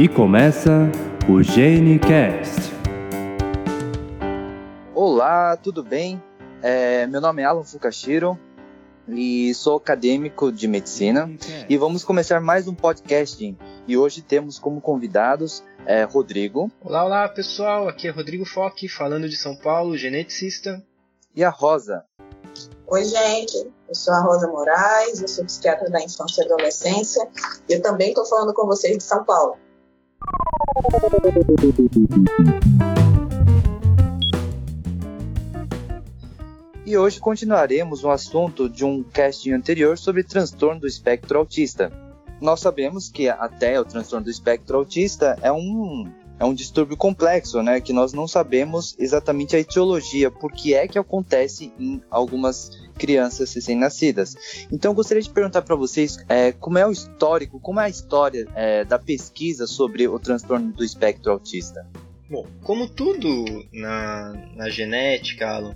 E começa o GeneCast. Olá, tudo bem? É, meu nome é Alan Fukashiro e sou acadêmico de medicina e vamos começar mais um podcast. E hoje temos como convidados é, Rodrigo. Olá, olá pessoal, aqui é Rodrigo Foque, falando de São Paulo, geneticista. E a Rosa. Oi, gente, eu sou a Rosa Moraes, eu sou psiquiatra da infância e adolescência e eu também estou falando com vocês de São Paulo. E hoje continuaremos um assunto de um casting anterior sobre transtorno do espectro autista. Nós sabemos que até o transtorno do espectro autista é um, é um distúrbio complexo, né? Que nós não sabemos exatamente a etiologia, por que é que acontece em algumas crianças recém-nascidas. Então, eu gostaria de perguntar para vocês é, como é o histórico, como é a história é, da pesquisa sobre o transtorno do espectro autista. Bom, como tudo na, na genética, Alan,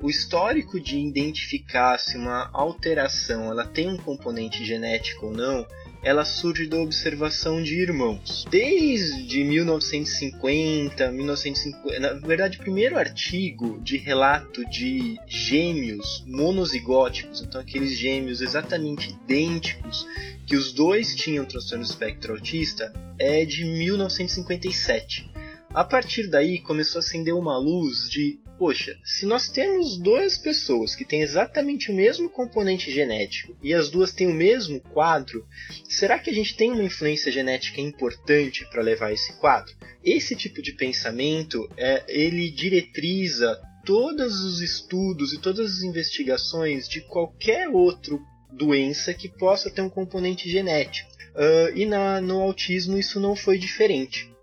o histórico de identificar se uma alteração ela tem um componente genético ou não ela surge da observação de irmãos. Desde 1950, 1950, na verdade, o primeiro artigo de relato de gêmeos monozigóticos, então aqueles gêmeos exatamente idênticos, que os dois tinham transtorno espectro autista, é de 1957. A partir daí começou a acender uma luz de poxa, se nós temos duas pessoas que têm exatamente o mesmo componente genético e as duas têm o mesmo quadro, será que a gente tem uma influência genética importante para levar esse quadro? Esse tipo de pensamento, é, ele diretriza todos os estudos e todas as investigações de qualquer outro doença que possa ter um componente genético. Uh, e na, no autismo isso não foi diferente.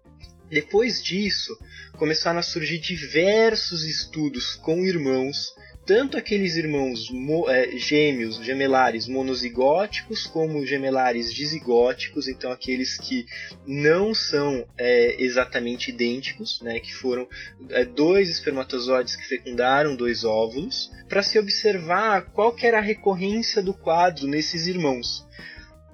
Depois disso, começaram a surgir diversos estudos com irmãos, tanto aqueles irmãos é, gêmeos, gemelares monozigóticos, como gemelares dizigóticos, então aqueles que não são é, exatamente idênticos, né, que foram é, dois espermatozoides que fecundaram dois óvulos, para se observar qual era a recorrência do quadro nesses irmãos.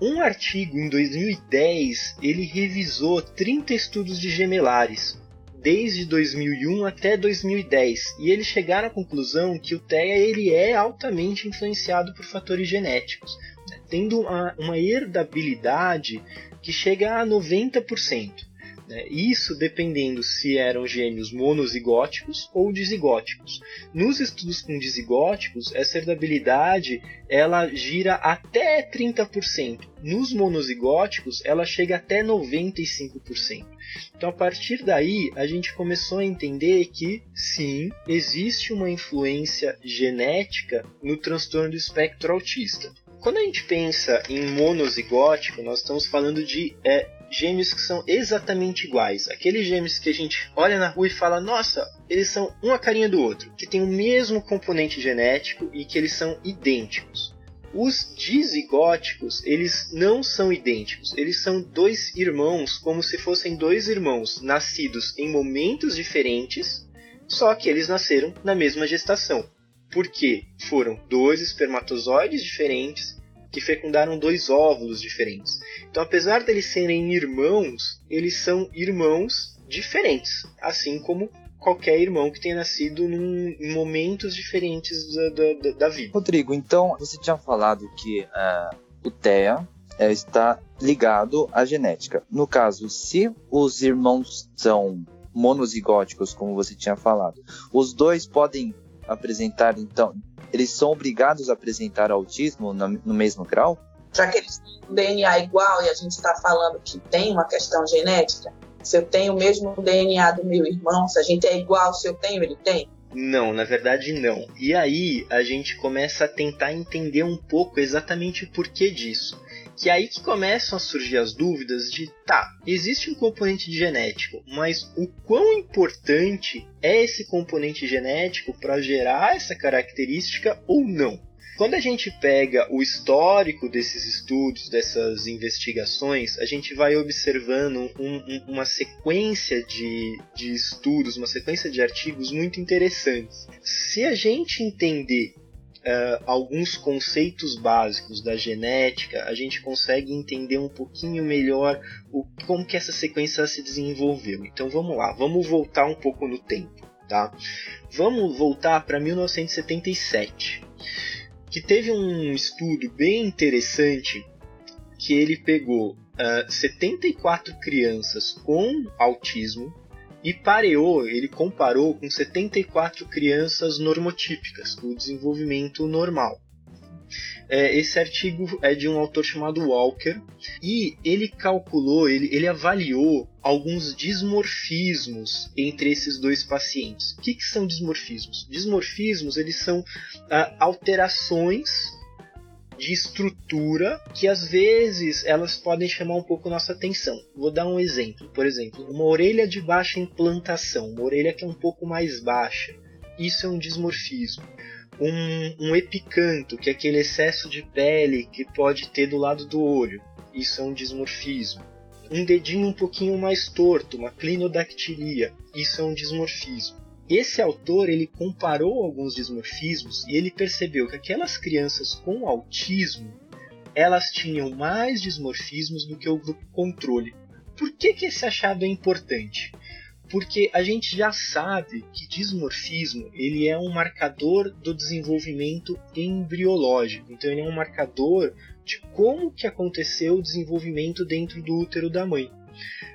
Um artigo em 2010 ele revisou 30 estudos de gemelares, desde 2001 até 2010 e eles chegaram à conclusão que o TEA ele é altamente influenciado por fatores genéticos, né, tendo uma, uma herdabilidade que chega a 90%. Né? Isso dependendo se eram gêmeos monozigóticos ou dizigóticos. Nos estudos com dizigóticos, essa herdabilidade ela gira até 30%. Nos monozigóticos, ela chega até 95%. Então, a partir daí, a gente começou a entender que, sim, existe uma influência genética no transtorno do espectro autista. Quando a gente pensa em monozigótico, nós estamos falando de é, gêmeos que são exatamente iguais. Aqueles gêmeos que a gente olha na rua e fala, nossa, eles são uma carinha do outro, que tem o mesmo componente genético e que eles são idênticos. Os dizigóticos, eles não são idênticos, eles são dois irmãos, como se fossem dois irmãos nascidos em momentos diferentes, só que eles nasceram na mesma gestação. Porque foram dois espermatozoides diferentes que fecundaram dois óvulos diferentes. Então, apesar deles serem irmãos, eles são irmãos diferentes, assim como qualquer irmão que tenha nascido em momentos diferentes da, da, da, vida. Rodrigo, então você tinha falado que uh, o TEA uh, está ligado à genética. No caso, se os irmãos são monozigóticos, como você tinha falado, os dois podem apresentar, então, eles são obrigados a apresentar autismo no, no mesmo grau? Já que eles têm um DNA igual e a gente está falando que tem uma questão genética, se eu tenho o mesmo DNA do meu irmão, se a gente é igual, se eu tenho, ele tem? Não, na verdade não. E aí a gente começa a tentar entender um pouco exatamente o porquê disso. Que é aí que começam a surgir as dúvidas de, tá, existe um componente genético, mas o quão importante é esse componente genético para gerar essa característica ou não? Quando a gente pega o histórico desses estudos, dessas investigações, a gente vai observando um, um, uma sequência de, de estudos, uma sequência de artigos muito interessantes. Se a gente entender uh, alguns conceitos básicos da genética, a gente consegue entender um pouquinho melhor o, como que essa sequência se desenvolveu. Então vamos lá, vamos voltar um pouco no tempo. Tá? Vamos voltar para 1977, que teve um estudo bem interessante que ele pegou uh, 74 crianças com autismo e pareou, ele comparou com 74 crianças normotípicas, o desenvolvimento normal. É, esse artigo é de um autor chamado Walker e ele calculou, ele, ele avaliou alguns dismorfismos entre esses dois pacientes. O que, que são dismorfismos? Dismorfismos eles são ah, alterações de estrutura que às vezes elas podem chamar um pouco nossa atenção. Vou dar um exemplo. Por exemplo, uma orelha de baixa implantação, uma orelha que é um pouco mais baixa. Isso é um dismorfismo. Um, um epicanto, que é aquele excesso de pele que pode ter do lado do olho. Isso é um dismorfismo. Um dedinho um pouquinho mais torto, uma clinodactilia. Isso é um dismorfismo esse autor ele comparou alguns dismorfismos e ele percebeu que aquelas crianças com autismo elas tinham mais dismorfismos do que o grupo controle. Por que, que esse achado é importante? Porque a gente já sabe que dismorfismo ele é um marcador do desenvolvimento embriológico. Então ele é um marcador de como que aconteceu o desenvolvimento dentro do útero da mãe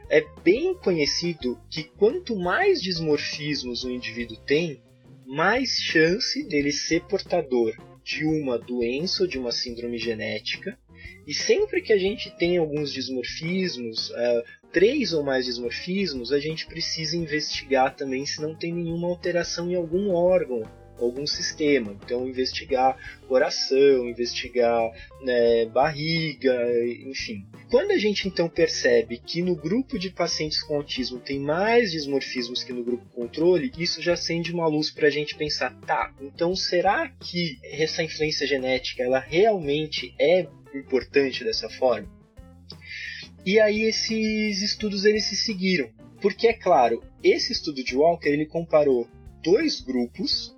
é bem conhecido que quanto mais dismorfismos o indivíduo tem, mais chance dele ser portador de uma doença ou de uma síndrome genética. E sempre que a gente tem alguns dismorfismos, uh, três ou mais dismorfismos, a gente precisa investigar também se não tem nenhuma alteração em algum órgão algum sistema. Então, investigar coração, investigar né, barriga, enfim. Quando a gente então percebe que no grupo de pacientes com autismo tem mais dismorfismos que no grupo controle, isso já acende uma luz para a gente pensar, tá, então será que essa influência genética ela realmente é importante dessa forma? E aí esses estudos eles se seguiram, porque é claro, esse estudo de Walker ele comparou dois grupos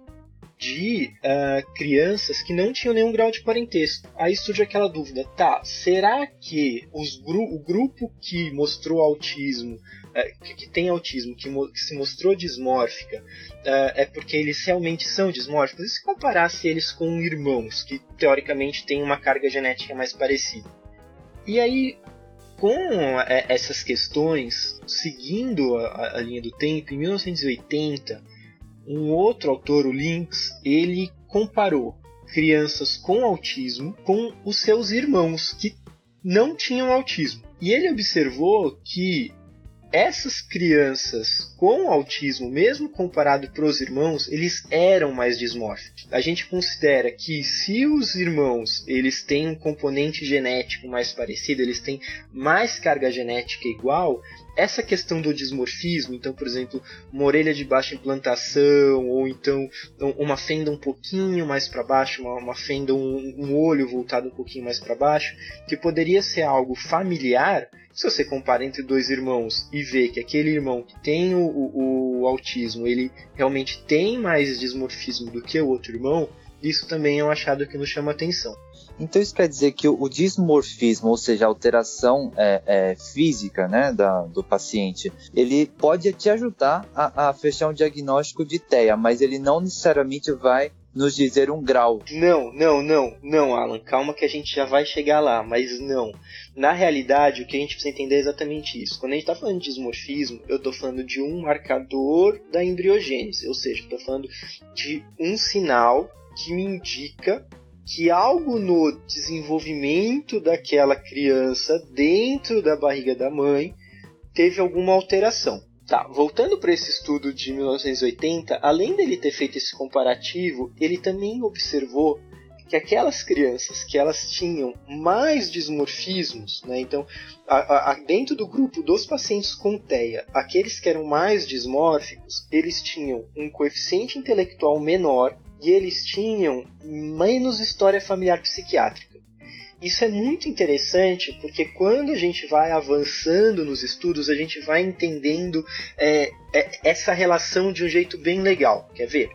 de uh, crianças que não tinham nenhum grau de parentesco. Aí surge aquela dúvida: tá, será que gru o grupo que mostrou autismo, uh, que, tem autismo, que, se mostrou dismórfica, uh, é porque eles realmente são dismórficos? E se comparasse eles com irmãos, que teoricamente têm uma carga genética mais parecida? E aí, com essas questões, seguindo a linha do tempo, em 1980 um outro autor, o Lynx, ele comparou crianças com autismo com os seus irmãos que não tinham autismo. E ele observou que essas crianças com autismo, mesmo comparado para os irmãos, eles eram mais dismórficos. A gente considera que se os irmãos eles têm um componente genético mais parecido, eles têm mais carga genética igual, essa questão do dismorfismo, então, por exemplo, uma orelha de baixa implantação, ou então uma fenda um pouquinho mais para baixo, uma, uma fenda, um, um, olho voltado um pouquinho mais para baixo, que poderia ser algo familiar, se você compara entre dois irmãos e vê que aquele irmão que tem o, o, o autismo, ele realmente tem mais dismorfismo do que o outro irmão, isso também é um achado que nos chama atenção. Então isso quer dizer que o dismorfismo, ou seja, a alteração é, é, física né, da, do paciente, ele pode te ajudar a, a fechar um diagnóstico de TEA, mas ele não necessariamente vai nos dizer um grau. Não, não, não, não, Alan, calma que a gente já vai chegar lá, mas não. Na realidade, o que a gente precisa entender é exatamente isso. Quando a gente está falando de dismorfismo, eu estou falando de um marcador da embriogênese, ou seja, estou falando de um sinal que me indica que algo no desenvolvimento daquela criança dentro da barriga da mãe teve alguma alteração. Tá, voltando para esse estudo de 1980, além dele ter feito esse comparativo, ele também observou que aquelas crianças que elas tinham mais dismorfismos, né, então a, a, dentro do grupo dos pacientes com TEA, aqueles que eram mais dismórficos, eles tinham um coeficiente intelectual menor e eles tinham menos história familiar psiquiátrica. Isso é muito interessante porque quando a gente vai avançando nos estudos, a gente vai entendendo é, é, essa relação de um jeito bem legal. Quer ver?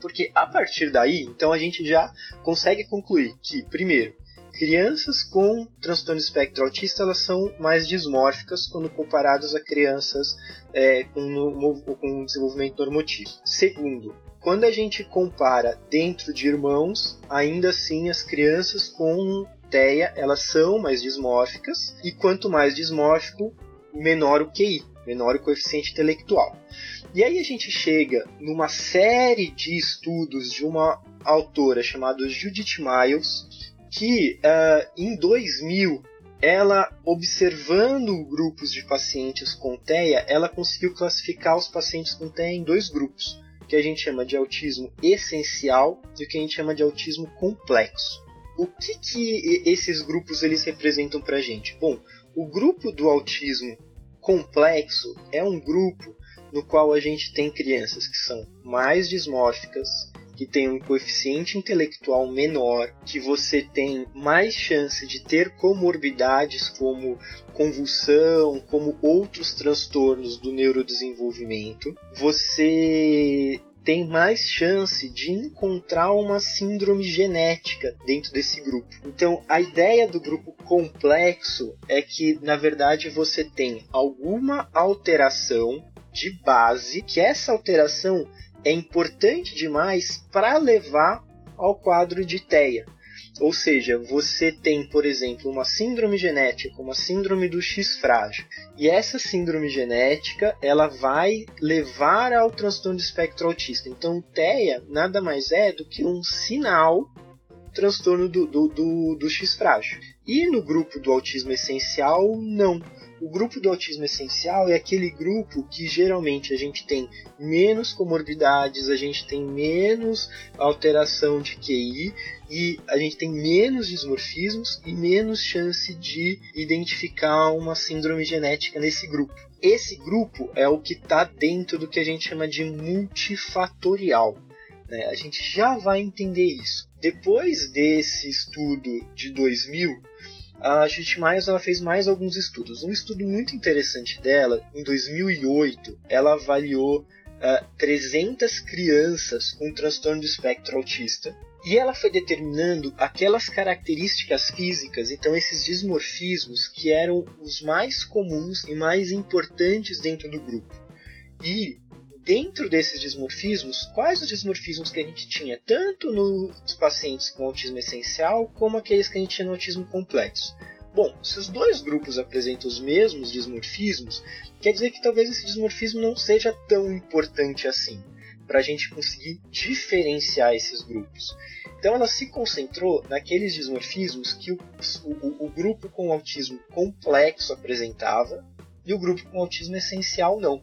Porque a partir daí, então a gente já consegue concluir que, primeiro, crianças com transtorno espectro autista elas são mais dismórficas quando comparadas a crianças é, com, com desenvolvimento normativo. Segundo, quando a gente compara dentro de irmãos, ainda assim as crianças com TEA elas são mais dismórficas e quanto mais dismórfico, menor o QI, menor o coeficiente intelectual. E aí a gente chega numa série de estudos de uma autora chamada Judith Miles, que uh, em 2000 ela observando grupos de pacientes com TEA, ela conseguiu classificar os pacientes com TEA em dois grupos, que a gente chama de autismo essencial e o que a gente chama de autismo complexo. O que, que esses grupos eles representam para a gente? Bom, o grupo do autismo complexo é um grupo no qual a gente tem crianças que são mais dismórficas, que têm um coeficiente intelectual menor, que você tem mais chance de ter comorbidades como convulsão, como outros transtornos do neurodesenvolvimento. Você tem mais chance de encontrar uma síndrome genética dentro desse grupo. Então, a ideia do grupo complexo é que, na verdade, você tem alguma alteração de base, que essa alteração é importante demais para levar ao quadro de TEA. Ou seja, você tem, por exemplo, uma síndrome genética, como a síndrome do X frágil, e essa síndrome genética ela vai levar ao transtorno do espectro autista. Então, TEA nada mais é do que um sinal transtorno do, do, do, do X frágil. E no grupo do autismo essencial, não. O grupo do autismo essencial é aquele grupo que geralmente a gente tem menos comorbidades, a gente tem menos alteração de QI e a gente tem menos dismorfismos e menos chance de identificar uma síndrome genética nesse grupo. Esse grupo é o que está dentro do que a gente chama de multifatorial. Né? A gente já vai entender isso. Depois desse estudo de 2000, a Myers ela fez mais alguns estudos. Um estudo muito interessante dela, em 2008, ela avaliou uh, 300 crianças com transtorno do espectro autista e ela foi determinando aquelas características físicas, então esses dismorfismos que eram os mais comuns e mais importantes dentro do grupo. E dentro desses dismorfismos, quais os dismorfismos que a gente tinha, tanto nos pacientes com autismo essencial, como aqueles que a gente tinha no autismo complexo? Bom, se os dois grupos apresentam os mesmos dismorfismos, quer dizer que talvez esse dismorfismo não seja tão importante assim, para a gente conseguir diferenciar esses grupos. Então ela se concentrou naqueles dismorfismos que o, o, o grupo com autismo complexo apresentava e o grupo com autismo essencial não.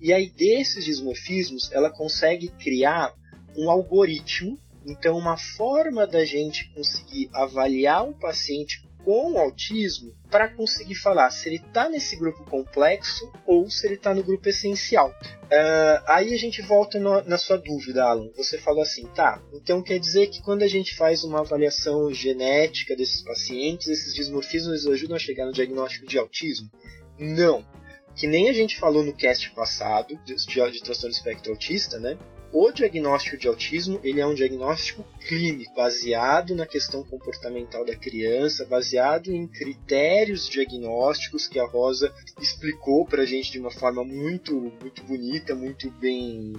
E aí desses dismorfismos ela consegue criar um algoritmo, então uma forma da gente conseguir avaliar um paciente com autismo para conseguir falar se ele está nesse grupo complexo ou se ele está no grupo essencial. Uh, aí a gente volta no, na sua dúvida, Alan. Você falou assim, tá? Então quer dizer que quando a gente faz uma avaliação genética desses pacientes, esses dismorfismos ajudam a chegar no diagnóstico de autismo? Não que nem a gente falou no cast passado de, de, de transtorno espectro autista, né? O diagnóstico de autismo ele é um diagnóstico clínico, baseado na questão comportamental da criança, baseado em critérios diagnósticos que a Rosa explicou para a gente de uma forma muito, muito bonita, muito bem,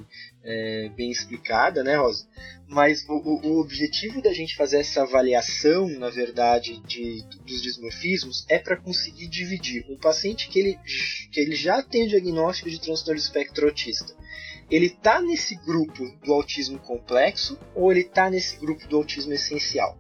é, bem explicada, né, Rosa? Mas o, o, objetivo da gente fazer essa avaliação, na verdade, de, dos dismorfismos é para conseguir dividir um paciente que ele, que ele já tem o diagnóstico de transtorno espectro autista ele está nesse grupo do autismo complexo ou ele está nesse grupo do autismo essencial?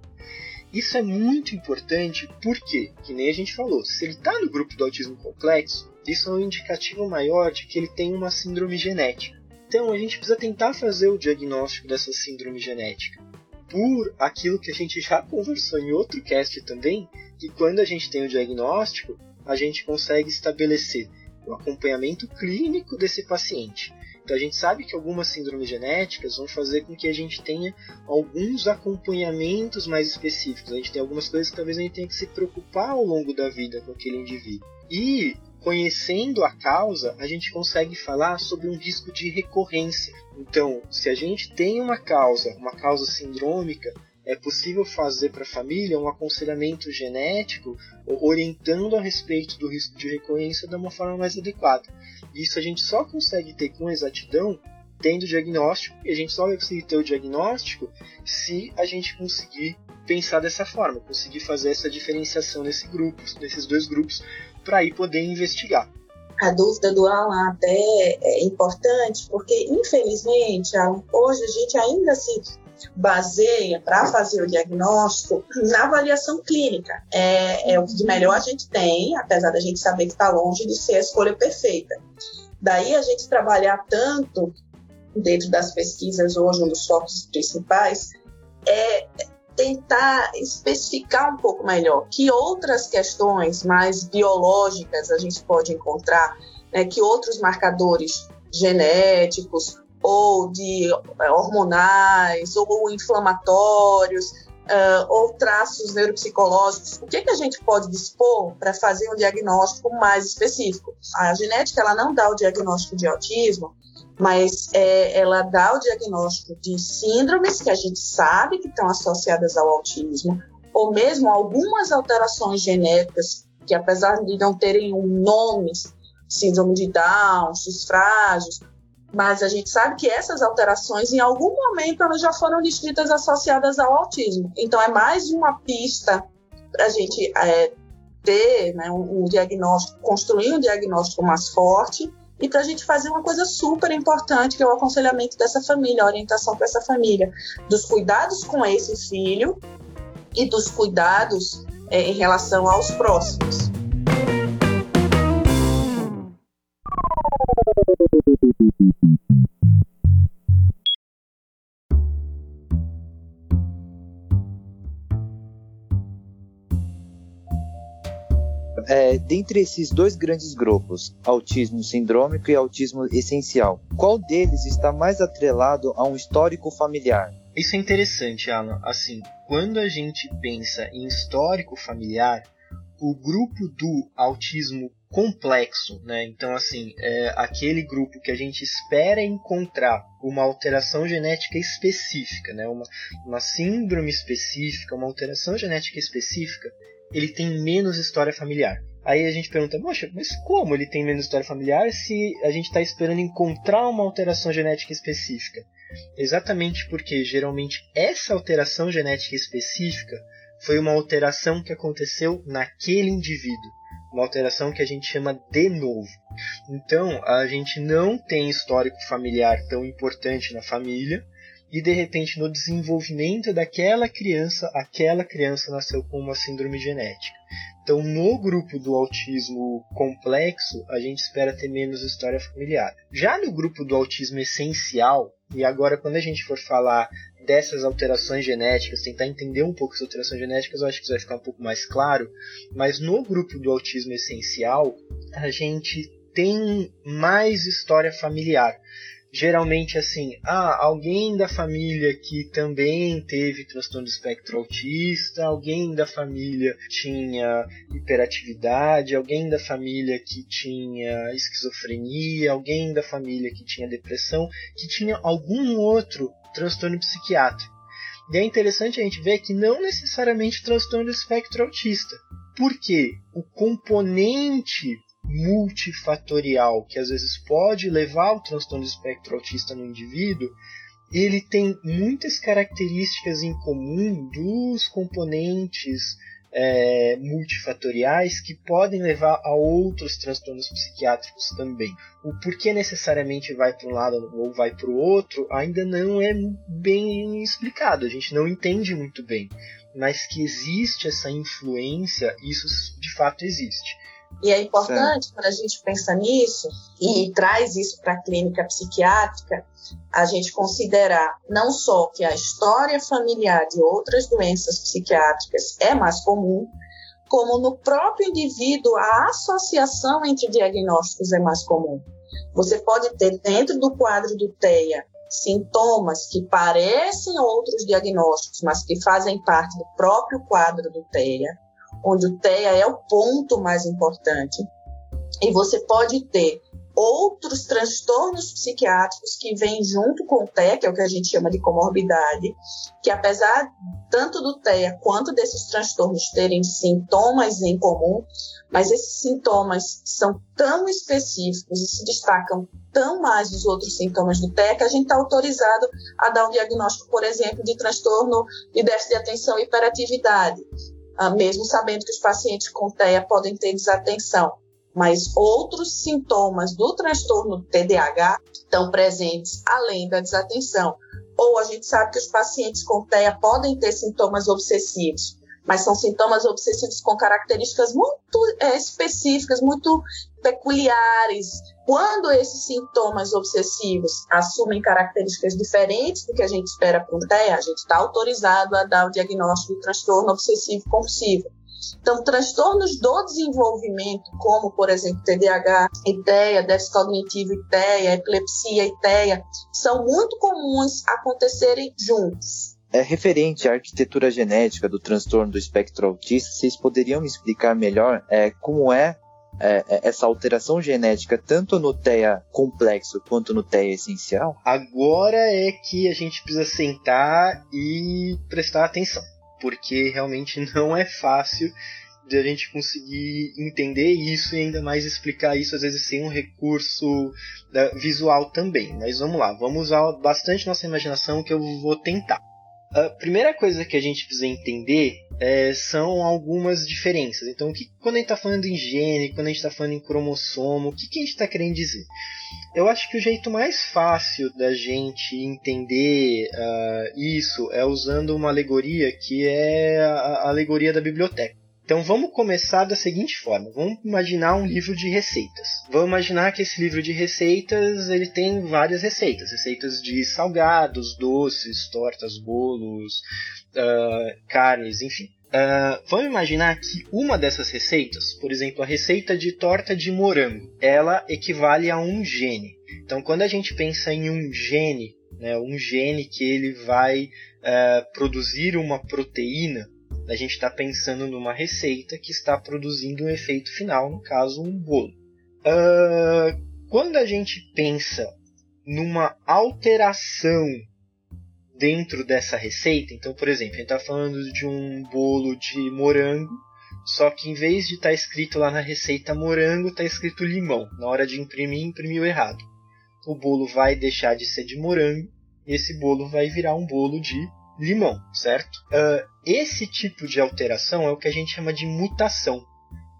Isso é muito importante porque, que nem a gente falou, se ele está no grupo do autismo complexo, isso é um indicativo maior de que ele tem uma síndrome genética. Então a gente precisa tentar fazer o diagnóstico dessa síndrome genética. Por aquilo que a gente já conversou em outro cast também, que quando a gente tem o diagnóstico, a gente consegue estabelecer o acompanhamento clínico desse paciente. Então a gente sabe que algumas síndromes genéticas vão fazer com que a gente tenha alguns acompanhamentos mais específicos. A gente tem algumas coisas que talvez a gente tenha que se preocupar ao longo da vida com aquele indivíduo. E conhecendo a causa, a gente consegue falar sobre um risco de recorrência. Então, se a gente tem uma causa, uma causa sindrômica, é possível fazer para a família um aconselhamento genético orientando a respeito do risco de recorrência de uma forma mais adequada. Isso a gente só consegue ter com exatidão tendo diagnóstico, e a gente só vai conseguir ter o diagnóstico se a gente conseguir pensar dessa forma, conseguir fazer essa diferenciação nesse grupo, nesses dois grupos, para aí poder investigar. A dúvida do Alan até é importante, porque infelizmente, hoje a gente ainda se baseia para fazer o diagnóstico na avaliação clínica. É, é o que de melhor a gente tem, apesar da gente saber que está longe de ser a escolha perfeita. Daí a gente trabalhar tanto dentro das pesquisas hoje, um dos focos principais, é tentar especificar um pouco melhor que outras questões mais biológicas a gente pode encontrar, né, que outros marcadores genéticos ou de é, hormonais, ou inflamatórios, uh, ou traços neuropsicológicos, o que, que a gente pode dispor para fazer um diagnóstico mais específico? A genética ela não dá o diagnóstico de autismo, mas é, ela dá o diagnóstico de síndromes que a gente sabe que estão associadas ao autismo, ou mesmo algumas alterações genéticas que, apesar de não terem um nome, síndrome de Down, X frágios, mas a gente sabe que essas alterações, em algum momento, elas já foram descritas associadas ao autismo. Então, é mais uma pista para a gente é, ter né, um, um diagnóstico, construir um diagnóstico mais forte e para a gente fazer uma coisa super importante, que é o aconselhamento dessa família, a orientação para essa família, dos cuidados com esse filho e dos cuidados é, em relação aos próximos. Dentre esses dois grandes grupos, autismo sindrômico e autismo essencial, qual deles está mais atrelado a um histórico familiar? Isso é interessante, Alan. Assim, quando a gente pensa em histórico familiar, o grupo do autismo complexo, né? Então, assim, é aquele grupo que a gente espera encontrar uma alteração genética específica, né? Uma, uma síndrome específica, uma alteração genética específica, ele tem menos história familiar. Aí a gente pergunta, poxa, mas como ele tem menos história familiar se a gente está esperando encontrar uma alteração genética específica? Exatamente porque geralmente essa alteração genética específica foi uma alteração que aconteceu naquele indivíduo uma alteração que a gente chama de novo. Então, a gente não tem histórico familiar tão importante na família e de repente no desenvolvimento daquela criança, aquela criança nasceu com uma síndrome genética. Então, no grupo do autismo complexo, a gente espera ter menos história familiar. Já no grupo do autismo essencial, e agora quando a gente for falar dessas alterações genéticas, tentar entender um pouco as alterações genéticas, eu acho que isso vai ficar um pouco mais claro. Mas no grupo do autismo essencial, a gente tem mais história familiar. Geralmente assim, ah, alguém da família que também teve transtorno espectro autista, alguém da família tinha hiperatividade, alguém da família que tinha esquizofrenia, alguém da família que tinha depressão, que tinha algum outro transtorno psiquiátrico. E é interessante a gente ver que não necessariamente transtorno do espectro autista. Porque o componente multifatorial que às vezes pode levar ao transtorno do espectro autista no indivíduo, ele tem muitas características em comum dos componentes é, multifatoriais que podem levar a outros transtornos psiquiátricos também. O porquê necessariamente vai para um lado ou vai para o outro ainda não é bem explicado, a gente não entende muito bem. Mas que existe essa influência, isso de fato existe. E é importante, quando a gente pensa nisso e traz isso para a clínica psiquiátrica, a gente considerar não só que a história familiar de outras doenças psiquiátricas é mais comum, como no próprio indivíduo a associação entre diagnósticos é mais comum. Você pode ter dentro do quadro do TEA sintomas que parecem outros diagnósticos, mas que fazem parte do próprio quadro do TEA onde o TEA é o ponto mais importante. E você pode ter outros transtornos psiquiátricos que vêm junto com o TEA, que é o que a gente chama de comorbidade, que apesar tanto do TEA quanto desses transtornos terem sintomas em comum, mas esses sintomas são tão específicos e se destacam tão mais dos outros sintomas do TEA que a gente está autorizado a dar um diagnóstico, por exemplo, de transtorno de déficit de atenção e hiperatividade, mesmo sabendo que os pacientes com TEA podem ter desatenção mas outros sintomas do transtorno TDAH estão presentes além da desatenção. Ou a gente sabe que os pacientes com TEA podem ter sintomas obsessivos, mas são sintomas obsessivos com características muito é, específicas, muito peculiares. Quando esses sintomas obsessivos assumem características diferentes do que a gente espera para o TEA, a gente está autorizado a dar o diagnóstico de transtorno obsessivo compulsivo. Então, transtornos do desenvolvimento, como, por exemplo, TDAH, ITEA, déficit cognitivo ITEA, epilepsia ITEA, são muito comuns acontecerem juntos. É referente à arquitetura genética do transtorno do espectro autista, vocês poderiam me explicar melhor é, como é, é, é essa alteração genética tanto no TEA complexo quanto no TEA essencial? Agora é que a gente precisa sentar e prestar atenção porque realmente não é fácil de a gente conseguir entender isso e ainda mais explicar isso às vezes sem um recurso uh, visual também. Mas vamos lá, vamos usar bastante nossa imaginação que eu vou tentar. A primeira coisa que a gente precisa entender é, são algumas diferenças. Então, que, quando a gente está falando em gene, quando a gente está falando em cromossomo, o que, que a gente está querendo dizer? Eu acho que o jeito mais fácil da gente entender uh, isso é usando uma alegoria que é a alegoria da biblioteca. Então vamos começar da seguinte forma. Vamos imaginar um livro de receitas. Vamos imaginar que esse livro de receitas ele tem várias receitas, receitas de salgados, doces, tortas, bolos, uh, carnes, enfim. Uh, vamos imaginar que uma dessas receitas, por exemplo, a receita de torta de morango, ela equivale a um gene. Então, quando a gente pensa em um gene, né, um gene que ele vai uh, produzir uma proteína, a gente está pensando numa receita que está produzindo um efeito final, no caso, um bolo. Uh, quando a gente pensa numa alteração dentro dessa receita, então, por exemplo, a gente está falando de um bolo de morango, só que em vez de estar tá escrito lá na receita morango, está escrito limão. Na hora de imprimir, imprimiu errado. O bolo vai deixar de ser de morango e esse bolo vai virar um bolo de limão, certo? Uh, esse tipo de alteração é o que a gente chama de mutação.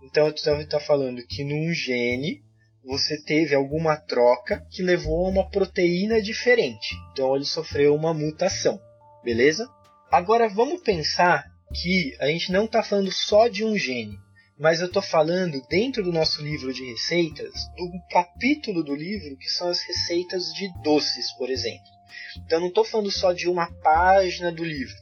Então, você está falando que num gene você teve alguma troca que levou a uma proteína diferente. Então, ele sofreu uma mutação, beleza? Agora, vamos pensar que a gente não está falando só de um gene, mas eu estou falando dentro do nosso livro de receitas, do capítulo do livro que são as receitas de doces, por exemplo. Então eu não estou falando só de uma página do livro.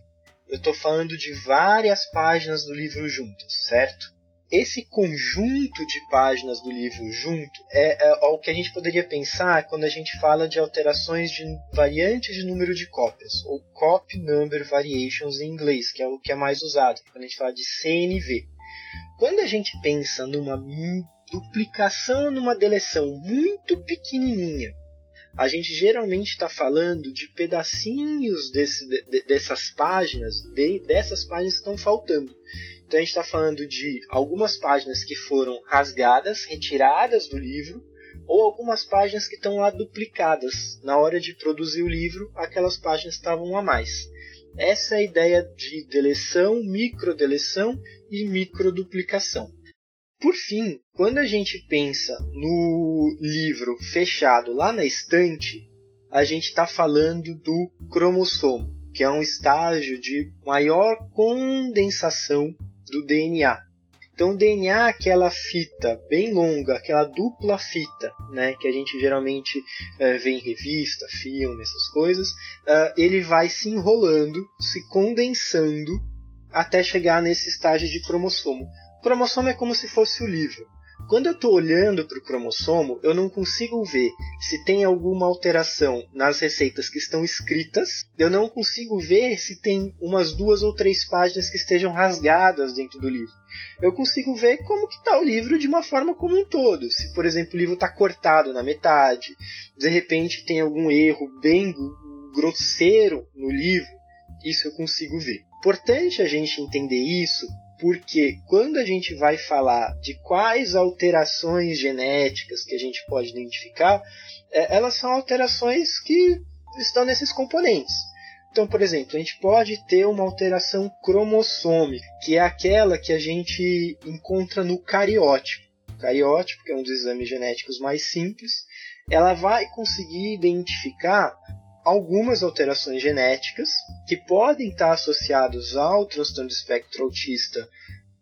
Eu estou falando de várias páginas do livro juntas, certo? Esse conjunto de páginas do livro junto é, é, é o que a gente poderia pensar quando a gente fala de alterações de variantes de número de cópias, ou copy number variations em inglês, que é o que é mais usado, quando a gente fala de CNV. Quando a gente pensa numa duplicação, numa deleção muito pequenininha, a gente geralmente está falando de pedacinhos desse, de, dessas páginas, de, dessas páginas que estão faltando. Então a gente está falando de algumas páginas que foram rasgadas, retiradas do livro, ou algumas páginas que estão lá duplicadas. Na hora de produzir o livro, aquelas páginas estavam a mais. Essa é a ideia de deleção, microdeleção e microduplicação. Por fim, quando a gente pensa no livro fechado lá na estante, a gente está falando do cromossomo, que é um estágio de maior condensação do DNA. Então, o DNA, aquela fita bem longa, aquela dupla fita, né, que a gente geralmente uh, vê em revista, filme, essas coisas, uh, ele vai se enrolando, se condensando até chegar nesse estágio de cromossomo cromossomo é como se fosse o livro. Quando eu estou olhando para o cromossomo, eu não consigo ver se tem alguma alteração nas receitas que estão escritas. Eu não consigo ver se tem umas duas ou três páginas que estejam rasgadas dentro do livro. Eu consigo ver como que está o livro de uma forma como um todo. Se, por exemplo, o livro está cortado na metade, de repente tem algum erro bem grosseiro no livro, isso eu consigo ver. Importante a gente entender isso porque quando a gente vai falar de quais alterações genéticas que a gente pode identificar, é, elas são alterações que estão nesses componentes. Então, por exemplo, a gente pode ter uma alteração cromossômica, que é aquela que a gente encontra no cariótipo. O cariótipo, que é um dos exames genéticos mais simples, ela vai conseguir identificar algumas alterações genéticas que podem estar associados ao transtorno do espectro autista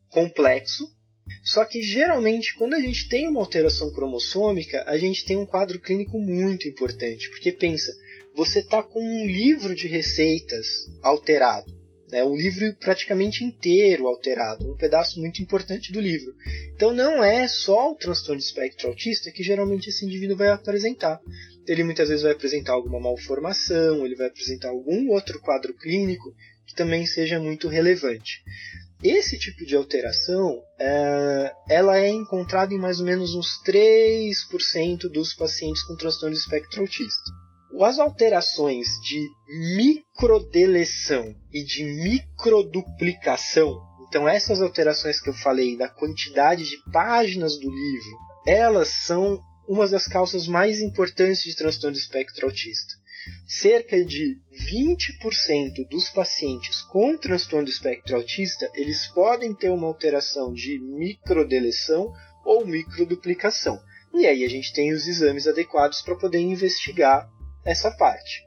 complexo. Só que geralmente, quando a gente tem uma alteração cromossômica, a gente tem um quadro clínico muito importante. Porque pensa, você está com um livro de receitas alterado. Né, um livro praticamente inteiro alterado, um pedaço muito importante do livro. Então não é só o transtorno de espectro autista que geralmente esse indivíduo vai apresentar ele muitas vezes vai apresentar alguma malformação, ele vai apresentar algum outro quadro clínico que também seja muito relevante. Esse tipo de alteração, é, ela é encontrada em mais ou menos uns 3% dos pacientes com transtorno de espectro autista. As alterações de microdeleção e de microduplicação, então essas alterações que eu falei da quantidade de páginas do livro, elas são uma das causas mais importantes de transtorno de espectro autista. Cerca de 20% dos pacientes com transtorno de espectro autista, eles podem ter uma alteração de microdeleção ou microduplicação. E aí a gente tem os exames adequados para poder investigar essa parte.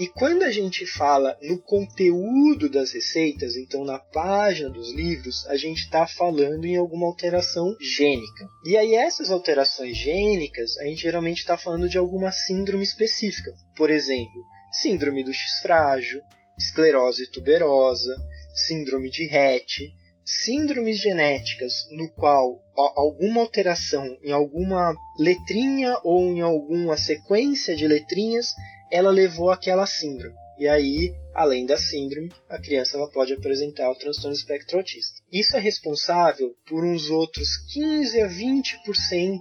E quando a gente fala no conteúdo das receitas, então na página dos livros, a gente está falando em alguma alteração gênica. E aí essas alterações gênicas, a gente geralmente está falando de alguma síndrome específica. Por exemplo, síndrome do X frágil, esclerose tuberosa, síndrome de Rett, síndromes genéticas no qual alguma alteração em alguma letrinha ou em alguma sequência de letrinhas ela levou aquela síndrome. E aí, além da síndrome, a criança ela pode apresentar o transtorno espectro autista. Isso é responsável por uns outros 15 a 20%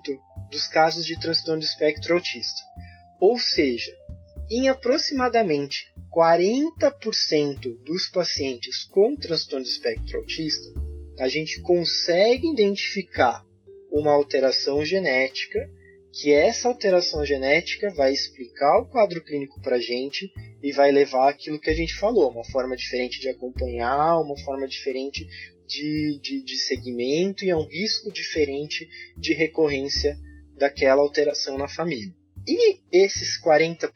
dos casos de transtorno espectro autista. Ou seja, em aproximadamente 40% dos pacientes com transtorno espectro autista, a gente consegue identificar uma alteração genética que essa alteração genética vai explicar o quadro clínico para a gente e vai levar aquilo que a gente falou, uma forma diferente de acompanhar, uma forma diferente de, de, de segmento e é um risco diferente de recorrência daquela alteração na família. E esses 40%,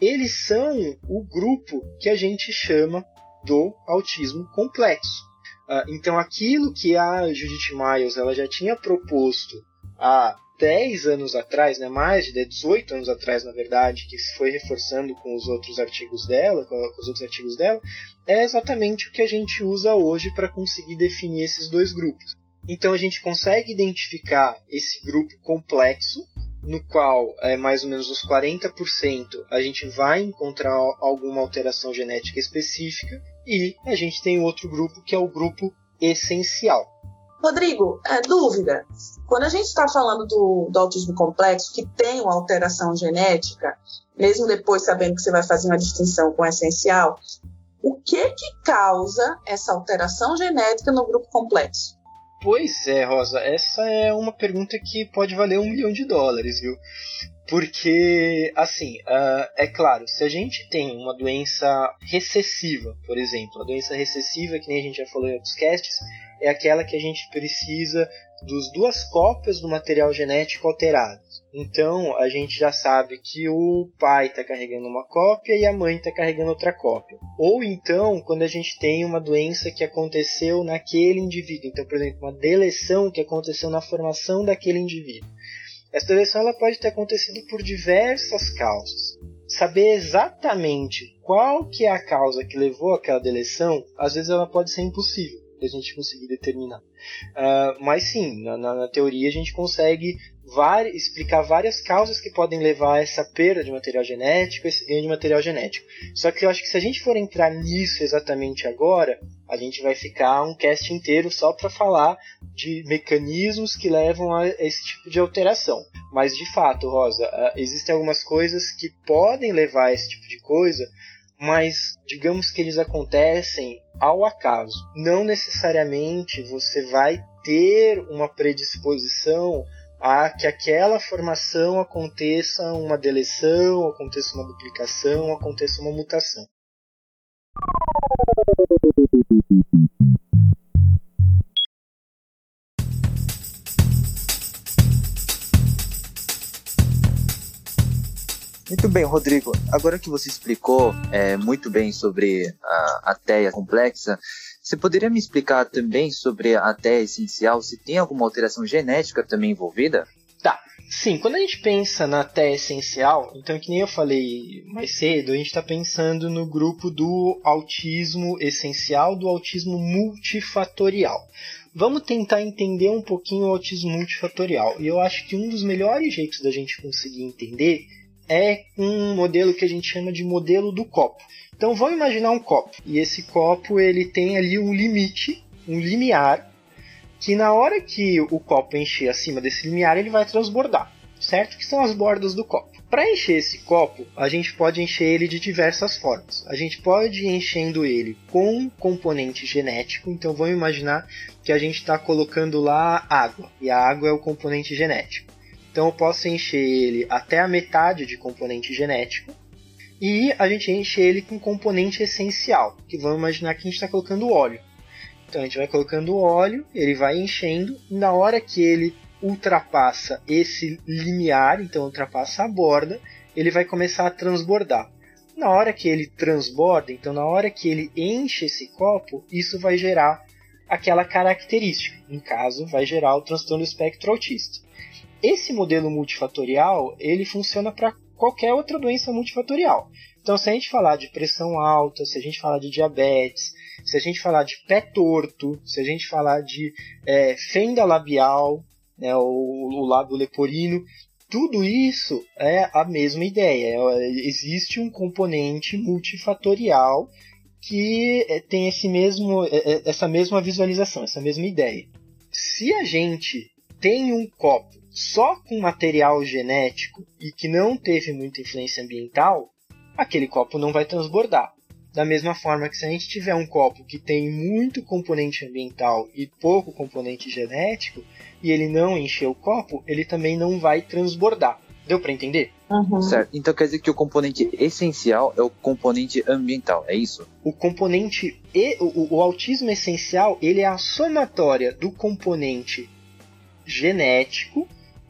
eles são o grupo que a gente chama do autismo complexo. Uh, então, aquilo que a Judith Miles ela já tinha proposto há 10 anos atrás, né, mais de 18 anos atrás, na verdade, que se foi reforçando com os outros artigos dela, com, os outros artigos dela, é exatamente o que a gente usa hoje para conseguir definir esses dois grupos. Então a gente consegue identificar esse grupo complexo, no qual é mais ou menos os 40% a gente vai encontrar alguma alteração genética específica, e a gente tem outro grupo que é o grupo essencial. Rodrigo, é, dúvida. Quando a gente está falando do, do, autismo complexo, que tem uma alteração genética, mesmo depois sabendo que você vai fazer uma distinção com o essencial, o que que causa essa alteração genética no grupo complexo? Pois é, Rosa, essa é uma pergunta que pode valer um milhão de dólares, viu? Porque, assim, uh, é claro, se a gente tem uma doença recessiva, por exemplo, a doença recessiva, que nem a gente já falou em outros casts, é aquela que a gente precisa dos duas cópias do material genético alterado. Então a gente já sabe que o pai está carregando uma cópia e a mãe está carregando outra cópia. Ou então quando a gente tem uma doença que aconteceu naquele indivíduo, então por exemplo uma deleção que aconteceu na formação daquele indivíduo. Essa deleção ela pode ter acontecido por diversas causas. Saber exatamente qual que é a causa que levou àquela deleção, às vezes ela pode ser impossível a gente conseguir determinar. Uh, mas sim, na, na, na, teoria a gente consegue var explicar várias causas que podem levar a essa perda de material genético, esse ganho de material genético. Só que eu acho que se a gente for entrar nisso exatamente agora, a gente vai ficar um cast inteiro só para falar de mecanismos que levam a esse tipo de alteração. Mas de fato, Rosa, uh, existem algumas coisas que podem levar a esse tipo de coisa, mas digamos que eles acontecem ao acaso. Não necessariamente você vai ter uma predisposição a que aquela formação aconteça uma deleção, aconteça uma duplicação, aconteça uma mutação. Muito bem, Rodrigo. Agora que você explicou é, muito bem sobre a, a teia complexa, você poderia me explicar também sobre a teia essencial, se tem alguma alteração genética também envolvida? Tá. Sim, quando a gente pensa na teia essencial, então que nem eu falei mais cedo, a gente está pensando no grupo do autismo essencial, do autismo multifatorial. Vamos tentar entender um pouquinho o autismo multifatorial. E eu acho que um dos melhores jeitos da gente conseguir entender é um modelo que a gente chama de modelo do copo. Então vamos imaginar um copo e esse copo ele tem ali um limite, um limiar, que na hora que o copo encher acima desse limiar ele vai transbordar, certo? Que são as bordas do copo. Para encher esse copo, a gente pode encher ele de diversas formas. A gente pode ir enchendo ele com componente genético, então vamos imaginar que a gente está colocando lá água, e a água é o componente genético. Então eu posso encher ele até a metade de componente genético e a gente enche ele com componente essencial, que vamos imaginar que a gente está colocando óleo. Então a gente vai colocando óleo, ele vai enchendo, e na hora que ele ultrapassa esse limiar, então ultrapassa a borda, ele vai começar a transbordar. Na hora que ele transborda, então na hora que ele enche esse copo, isso vai gerar aquela característica. Em caso, vai gerar o transtorno espectro autista. Esse modelo multifatorial, ele funciona para qualquer outra doença multifatorial. Então, se a gente falar de pressão alta, se a gente falar de diabetes, se a gente falar de pé torto, se a gente falar de é, fenda labial, né, o, o lábio leporino, tudo isso é a mesma ideia. É, existe um componente multifatorial que é, tem esse mesmo, é, essa mesma visualização, essa mesma ideia. Se a gente tem um copo só com material genético e que não teve muita influência ambiental, aquele copo não vai transbordar. Da mesma forma que se a gente tiver um copo que tem muito componente ambiental e pouco componente genético, e ele não encher o copo, ele também não vai transbordar. Deu para entender? Uhum. Certo. Então quer dizer que o componente essencial é o componente ambiental, é isso? O componente e o, o autismo essencial, ele é a somatória do componente genético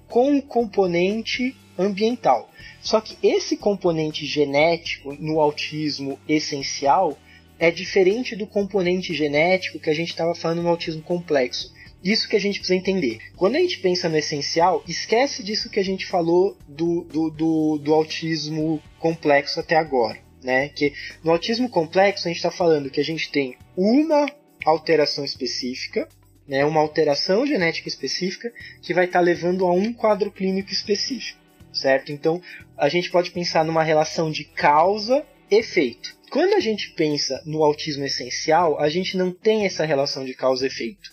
com um componente ambiental. Só que esse componente genético no autismo essencial é diferente do componente genético que a gente estava falando no autismo complexo. Isso que a gente precisa entender. Quando a gente pensa no essencial, esquece disso que a gente falou do, do, do, do autismo complexo até agora. Né? Que no autismo complexo a gente está falando que a gente tem uma alteração específica, né, uma alteração genética específica que vai estar tá levando a um quadro clínico específico, certo? Então, a gente pode pensar numa relação de causa-efeito. Quando a gente pensa no autismo essencial, a gente não tem essa relação de causa-efeito.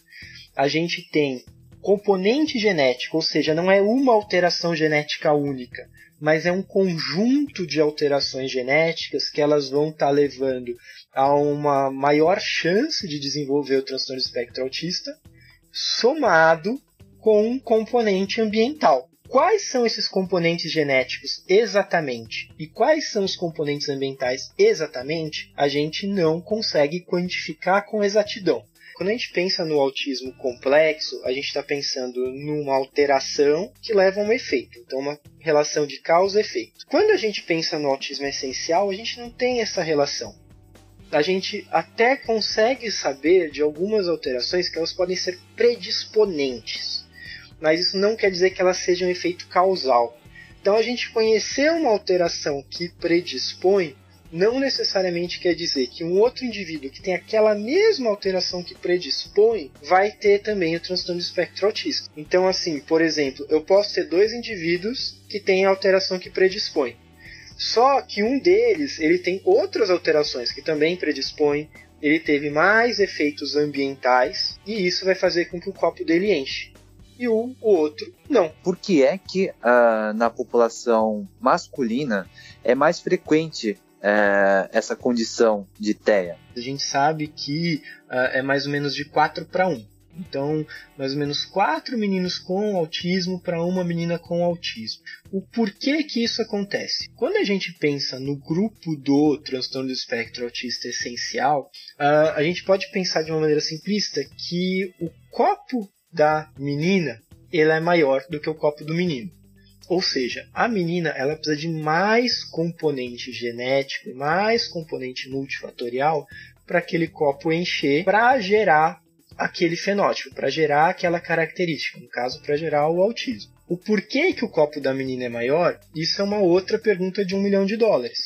A gente tem componente genético, ou seja, não é uma alteração genética única, mas é um conjunto de alterações genéticas que elas vão estar tá levando a uma maior chance de desenvolver o transtorno espectro autista, somado com um componente ambiental. Quais são esses componentes genéticos exatamente e quais são os componentes ambientais exatamente, a gente não consegue quantificar com exatidão. Quando a gente pensa no autismo complexo, a gente está pensando numa alteração que leva a um efeito, então uma relação de causa e efeito. Quando a gente pensa no autismo essencial, a gente não tem essa relação a gente até consegue saber de algumas alterações que elas podem ser predisponentes, mas isso não quer dizer que elas sejam um efeito causal. Então, a gente conhecer uma alteração que predispõe não necessariamente quer dizer que um outro indivíduo que tem aquela mesma alteração que predispõe vai ter também o transtorno do espectro autista. Então, assim, por exemplo, eu posso ter dois indivíduos que têm a alteração que predispõe. Só que um deles ele tem outras alterações que também predispõem, ele teve mais efeitos ambientais e isso vai fazer com que o copo dele enche. E o, o outro não. Por que é que uh, na população masculina é mais frequente uh, essa condição de TEA? A gente sabe que uh, é mais ou menos de 4 para 1. Então, mais ou menos quatro meninos com autismo para uma menina com autismo. O porquê que isso acontece? Quando a gente pensa no grupo do transtorno do espectro autista essencial, uh, a gente pode pensar de uma maneira simplista que o copo da menina ele é maior do que o copo do menino. Ou seja, a menina ela precisa de mais componente genético, mais componente multifatorial para aquele copo encher, para gerar aquele fenótipo, para gerar aquela característica, no caso, para gerar o autismo. O porquê que o copo da menina é maior, isso é uma outra pergunta de um milhão de dólares.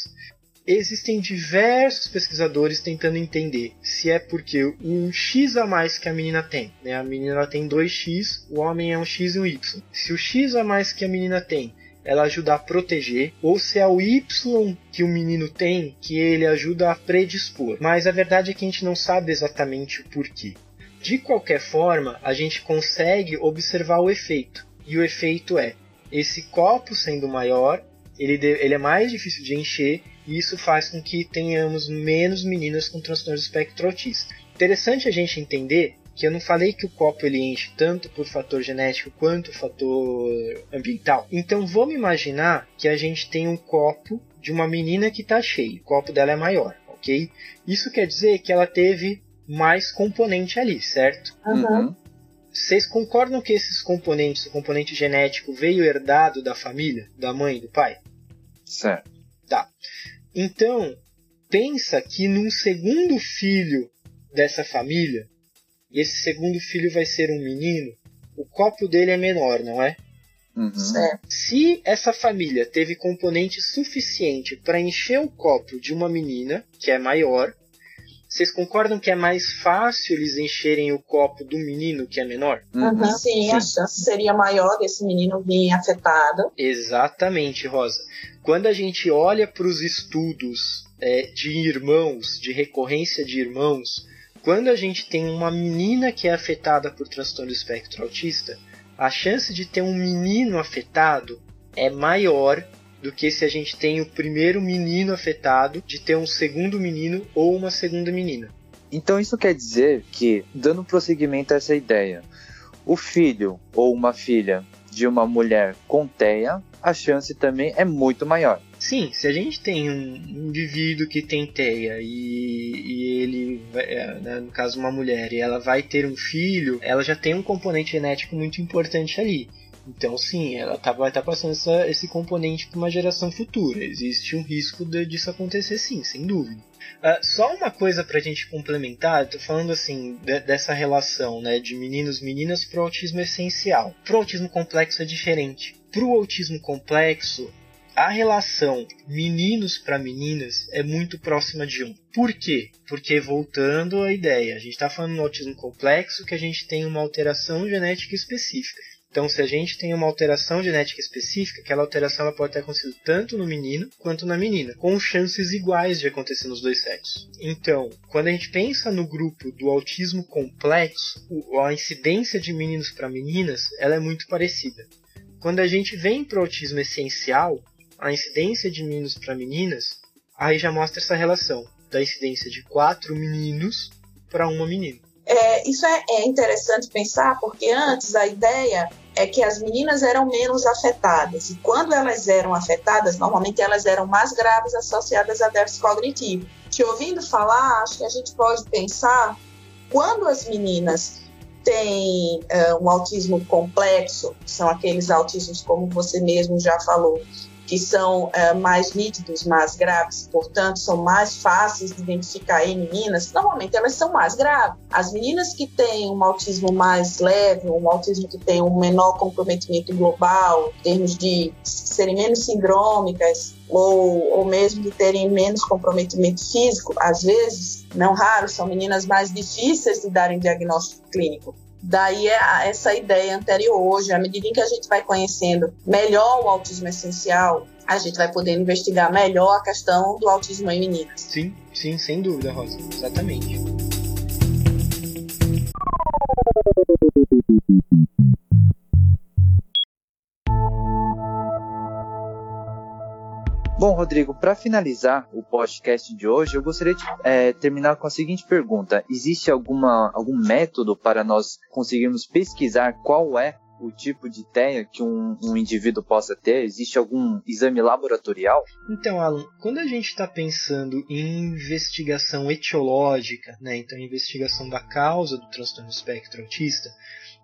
Existem diversos pesquisadores tentando entender se é porque o X a mais que a menina tem, né? a menina tem 2X, o homem é um X e um Y. Se o X a mais que a menina tem ela ajuda a proteger, ou se é o Y que o menino tem que ele ajuda a predispor. Mas a verdade é que a gente não sabe exatamente o porquê. De qualquer forma, a gente consegue observar o efeito. E o efeito é: esse copo sendo maior, ele, ele é mais difícil de encher, e isso faz com que tenhamos menos meninas com transtorno espectro autista. Interessante a gente entender que eu não falei que o copo ele enche tanto por fator genético quanto fator ambiental. Então vamos imaginar que a gente tem um copo de uma menina que está cheio, o copo dela é maior, ok? Isso quer dizer que ela teve mais componente ali, certo? Uhum. Vocês concordam que esses componentes, o componente genético, veio herdado da família, da mãe e do pai? Certo. Tá. Então, pensa que num segundo filho dessa família, e esse segundo filho vai ser um menino, o copo dele é menor, não é? Uhum. Se essa família teve componente suficiente para encher o copo de uma menina, que é maior, vocês concordam que é mais fácil eles encherem o copo do menino que é menor? Uhum. Sim, a chance seria maior desse menino vir afetado. Exatamente, Rosa. Quando a gente olha para os estudos é, de irmãos, de recorrência de irmãos, quando a gente tem uma menina que é afetada por transtorno do espectro autista, a chance de ter um menino afetado é maior do que se a gente tem o primeiro menino afetado de ter um segundo menino ou uma segunda menina. Então isso quer dizer que, dando prosseguimento a essa ideia, o filho ou uma filha de uma mulher com TEA, a chance também é muito maior. Sim, se a gente tem um indivíduo que tem TEA e, e ele, é, né, no caso uma mulher, e ela vai ter um filho, ela já tem um componente genético muito importante ali. Então, sim, ela tá, vai estar tá passando essa, esse componente para uma geração futura. Existe um risco de, disso acontecer, sim, sem dúvida. Uh, só uma coisa para a gente complementar, tô falando assim de, dessa relação né, de meninos meninas para o autismo essencial. Para o autismo complexo é diferente. Para o autismo complexo, a relação meninos para meninas é muito próxima de um. Por quê? Porque voltando à ideia, a gente está falando no autismo complexo que a gente tem uma alteração genética específica. Então, se a gente tem uma alteração genética específica, aquela alteração ela pode ter acontecido tanto no menino quanto na menina, com chances iguais de acontecer nos dois sexos. Então, quando a gente pensa no grupo do autismo complexo, a incidência de meninos para meninas ela é muito parecida. Quando a gente vem para o autismo essencial, a incidência de meninos para meninas, aí já mostra essa relação da incidência de quatro meninos para uma menina. É, isso é, é, interessante pensar, porque antes a ideia é que as meninas eram menos afetadas. E quando elas eram afetadas, normalmente elas eram mais graves associadas a déficit cognitivo. Te ouvindo falar, acho que a gente pode pensar quando as meninas têm uh, um autismo complexo, são aqueles autismos como você mesmo já falou, que são é, mais nítidos, mais graves, portanto, são mais fáceis de identificar em meninas, normalmente elas são mais graves. As meninas que têm um autismo mais leve, um autismo que tem um menor comprometimento global, em termos de serem menos sindrômicas, ou, ou mesmo de terem menos comprometimento físico, às vezes, não raro, são meninas mais difíceis de darem diagnóstico clínico. Daí é essa ideia anterior hoje, à medida em que a gente vai conhecendo melhor o autismo essencial, a gente vai poder investigar melhor a questão do autismo em meninas. Sim, sim, sem dúvida, Rosa. Exatamente. Bom, Rodrigo, para finalizar o podcast de hoje, eu gostaria de é, terminar com a seguinte pergunta: existe alguma, algum método para nós conseguirmos pesquisar qual é o tipo de TEA que um, um, indivíduo possa ter? Existe algum exame laboratorial? Então, Alan, quando a gente está pensando em investigação etiológica, né, então investigação da causa do transtorno espectro autista,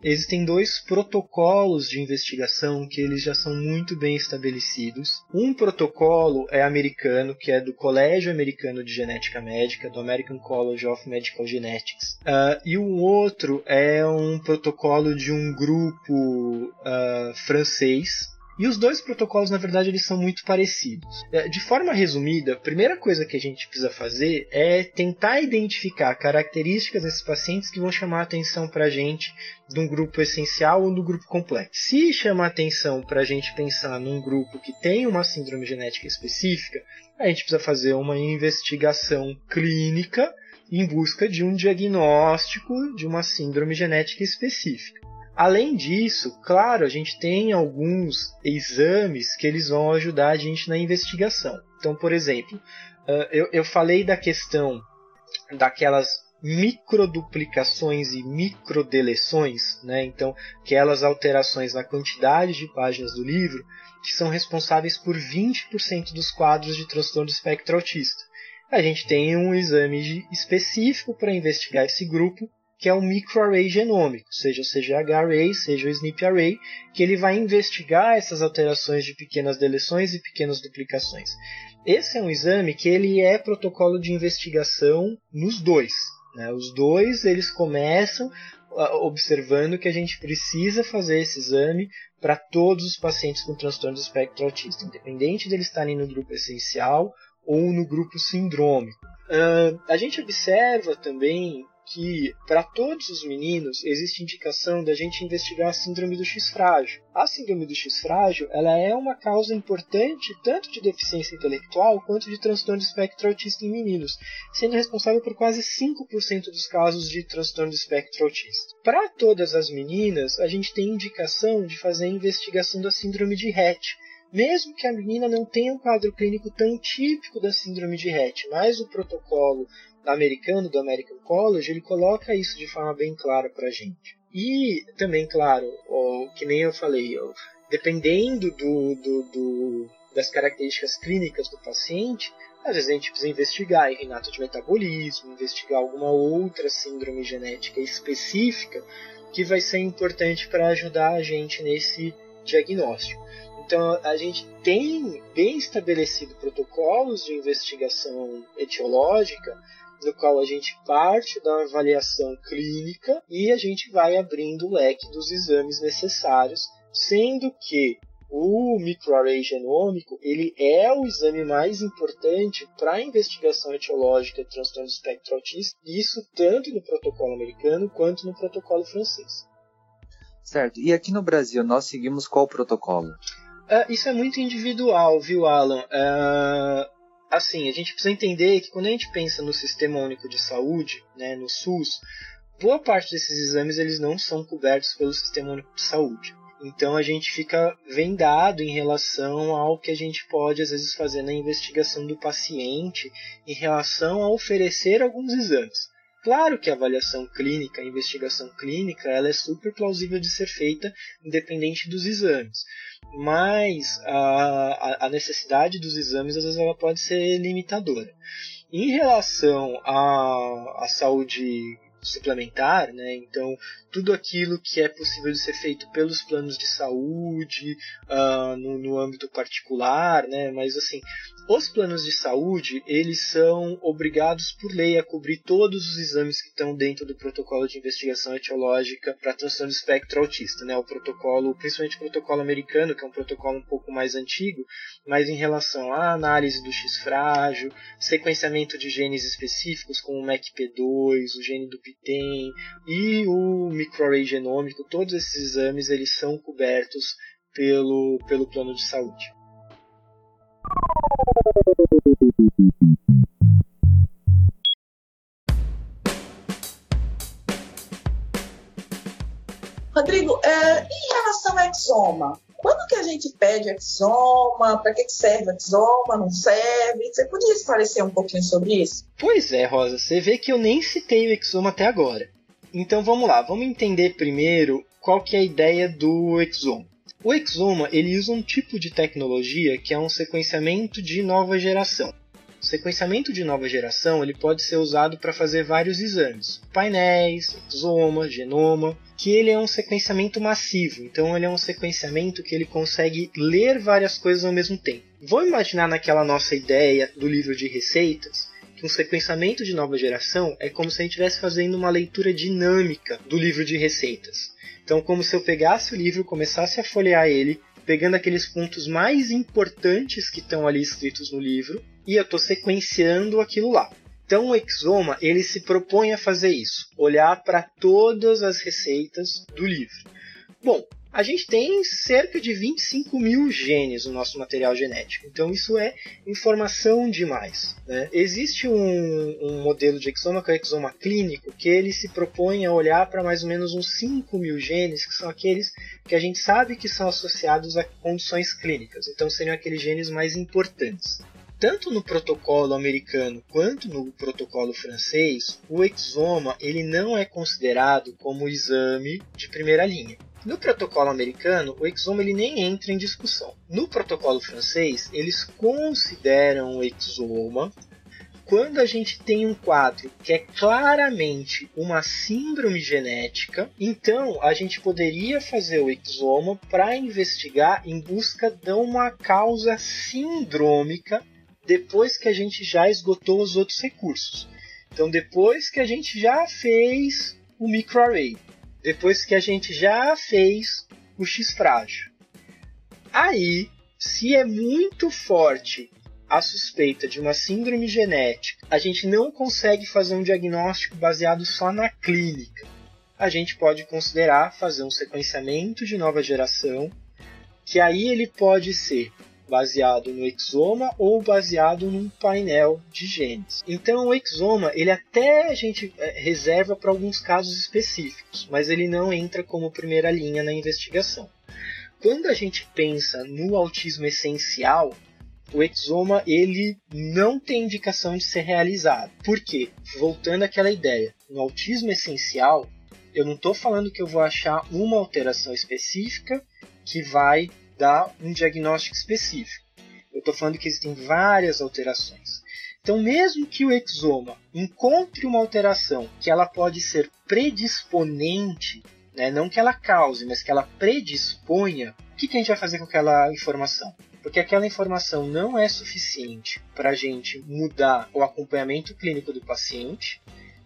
Existem dois protocolos de investigação que eles já são muito bem estabelecidos. Um protocolo é americano, que é do Colégio Americano de Genética Médica, do American College of Medical Genetics. Uh, e o outro é um protocolo de um grupo uh, francês, e os dois protocolos, na verdade, eles são muito parecidos. É, de forma resumida, a primeira coisa que a gente precisa fazer é tentar identificar características desses pacientes que vão chamar a atenção para a gente de um grupo essencial ou do grupo complexo. Se chamar atenção para a gente pensar num grupo que tem uma síndrome genética específica, a gente precisa fazer uma investigação clínica em busca de um diagnóstico de uma síndrome genética específica. Além disso, claro, a gente tem alguns exames que eles vão ajudar a gente na investigação. Então, por exemplo, eu, eu falei da questão daquelas microduplicações e microdeleções, né? então aquelas alterações na quantidade de páginas do livro que são responsáveis por 20% dos quadros de transtorno do espectro autista. A gente tem um exame específico para investigar esse grupo, que é o microarray genômico, seja o CGH array, seja o SNP array, que ele vai investigar essas alterações de pequenas deleções e pequenas duplicações. Esse é um exame que ele é protocolo de investigação nos dois. Né? Os dois eles começam ah, observando que a gente precisa fazer esse exame para todos os pacientes com transtorno do espectro autista, independente deles estarem no grupo essencial ou no grupo sindrômico. Uh, a gente observa também que para todos os meninos existe indicação da gente investigar a síndrome do X frágil. A síndrome do X frágil ela é uma causa importante tanto de deficiência intelectual quanto de transtorno de espectro autista em meninos, sendo responsável por quase 5% dos casos de transtorno de espectro autista. Para todas as meninas, a gente tem indicação de fazer a investigação da síndrome de Rett, mesmo que a menina não tenha um quadro clínico tão típico da síndrome de Rett, mas o protocolo americano, do American College, ele coloca isso de forma bem clara para gente. E também, claro, ó, que nem eu falei, ó, dependendo do, do, do, das características clínicas do paciente, às vezes a gente precisa investigar renato de metabolismo, investigar alguma outra síndrome genética específica que vai ser importante para ajudar a gente nesse diagnóstico. Então a gente tem bem estabelecido protocolos de investigação etiológica no qual a gente parte da avaliação clínica e a gente vai abrindo o leque dos exames necessários, sendo que o microarray genômico ele é o exame mais importante para a investigação etiológica de transtorno do espectro autista, isso tanto no protocolo americano quanto no protocolo francês. Certo. E aqui no Brasil nós seguimos qual protocolo? Uh, isso é muito individual, viu, Alan? Uh, assim, a gente precisa entender que quando a gente pensa no Sistema Único de Saúde, né, no SUS, boa parte desses exames eles não são cobertos pelo Sistema Único de Saúde. Então a gente fica vendado em relação ao que a gente pode às vezes fazer na investigação do paciente em relação a oferecer alguns exames. Claro que a avaliação clínica, a investigação clínica, ela é super plausível de ser feita independente dos exames mas a, a necessidade dos exames às vezes ela pode ser limitadora. Em relação à, à saúde suplementar, né? Então, tudo aquilo que é possível de ser feito pelos planos de saúde, uh, no, no âmbito particular, né? Mas, assim, os planos de saúde, eles são obrigados por lei a cobrir todos os exames que estão dentro do protocolo de investigação etiológica para transtorno do espectro autista, né? O protocolo, principalmente o protocolo americano, que é um protocolo um pouco mais antigo, mas em relação à análise do X frágil, sequenciamento de genes específicos como o MACP2, o gene do PTEN e o microarray genômico, todos esses exames eles são cobertos pelo, pelo plano de saúde. Rodrigo, é, em relação ao exoma, quando que a gente pede exoma? Para que serve exoma? Não serve? Você podia esclarecer um pouquinho sobre isso? Pois é, Rosa. Você vê que eu nem citei o exoma até agora. Então vamos lá, vamos entender primeiro qual que é a ideia do exoma. O exoma ele usa um tipo de tecnologia que é um sequenciamento de nova geração. O sequenciamento de nova geração ele pode ser usado para fazer vários exames, painéis, exoma, genoma, que ele é um sequenciamento massivo. Então ele é um sequenciamento que ele consegue ler várias coisas ao mesmo tempo. Vamos imaginar naquela nossa ideia do livro de receitas que um sequenciamento de nova geração é como se a gente estivesse fazendo uma leitura dinâmica do livro de receitas. Então, como se eu pegasse o livro, começasse a folhear ele, pegando aqueles pontos mais importantes que estão ali escritos no livro e eu estou sequenciando aquilo lá. Então o Exoma ele se propõe a fazer isso, olhar para todas as receitas do livro. Bom, a gente tem cerca de 25 mil genes no nosso material genético, então isso é informação demais. Né? Existe um, um, modelo de exoma que é o exoma clínico, que ele se propõe a olhar para mais ou menos uns 5 mil genes, que são aqueles que a gente sabe que são associados a condições clínicas, então seriam aqueles genes mais importantes tanto no protocolo americano quanto no protocolo francês, o exoma ele não é considerado como exame de primeira linha. No protocolo americano, o exoma ele nem entra em discussão. No protocolo francês, eles consideram o exoma quando a gente tem um quadro que é claramente uma síndrome genética, então a gente poderia fazer o exoma para investigar em busca de uma causa sindrômica depois que a gente já esgotou os outros recursos. Então, depois que a gente já fez o microarray, depois que a gente já fez o X frágil. Aí, se é muito forte a suspeita de uma síndrome genética, a gente não consegue fazer um diagnóstico baseado só na clínica. A gente pode considerar fazer um sequenciamento de nova geração, que aí ele pode ser baseado no exoma ou baseado num painel de genes. Então o exoma ele até a gente é, reserva para alguns casos específicos, mas ele não entra como primeira linha na investigação. Quando a gente pensa no autismo essencial, o exoma ele não tem indicação de ser realizado. Por quê? Voltando àquela ideia, no autismo essencial, eu não estou falando que eu vou achar uma alteração específica que vai dar um diagnóstico específico. Eu estou falando que existem várias alterações. Então, mesmo que o exoma encontre uma alteração que ela pode ser predisponente, né, não que ela cause, mas que ela predisponha, o que, que a gente vai fazer com aquela informação? Porque aquela informação não é suficiente para a gente mudar o acompanhamento clínico do paciente,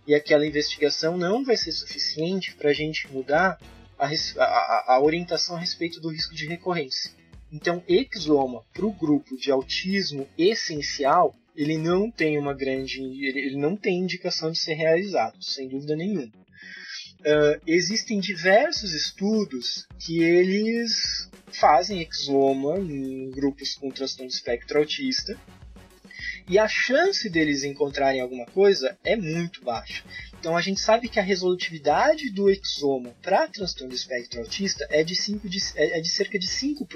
e aquela investigação não vai ser suficiente para a gente mudar a, a, orientação a respeito do risco de recorrência. Então, exoma para o grupo de autismo essencial, ele não tem uma grande, ele, não tem indicação de ser realizado, sem dúvida nenhuma. Uh, existem diversos estudos que eles fazem exoma em grupos com transtorno espectro autista e a chance deles encontrarem alguma coisa é muito baixa. Então a gente sabe que a resolutividade do exoma para transtorno do espectro autista é de, 5 de, é, é de cerca de 5%.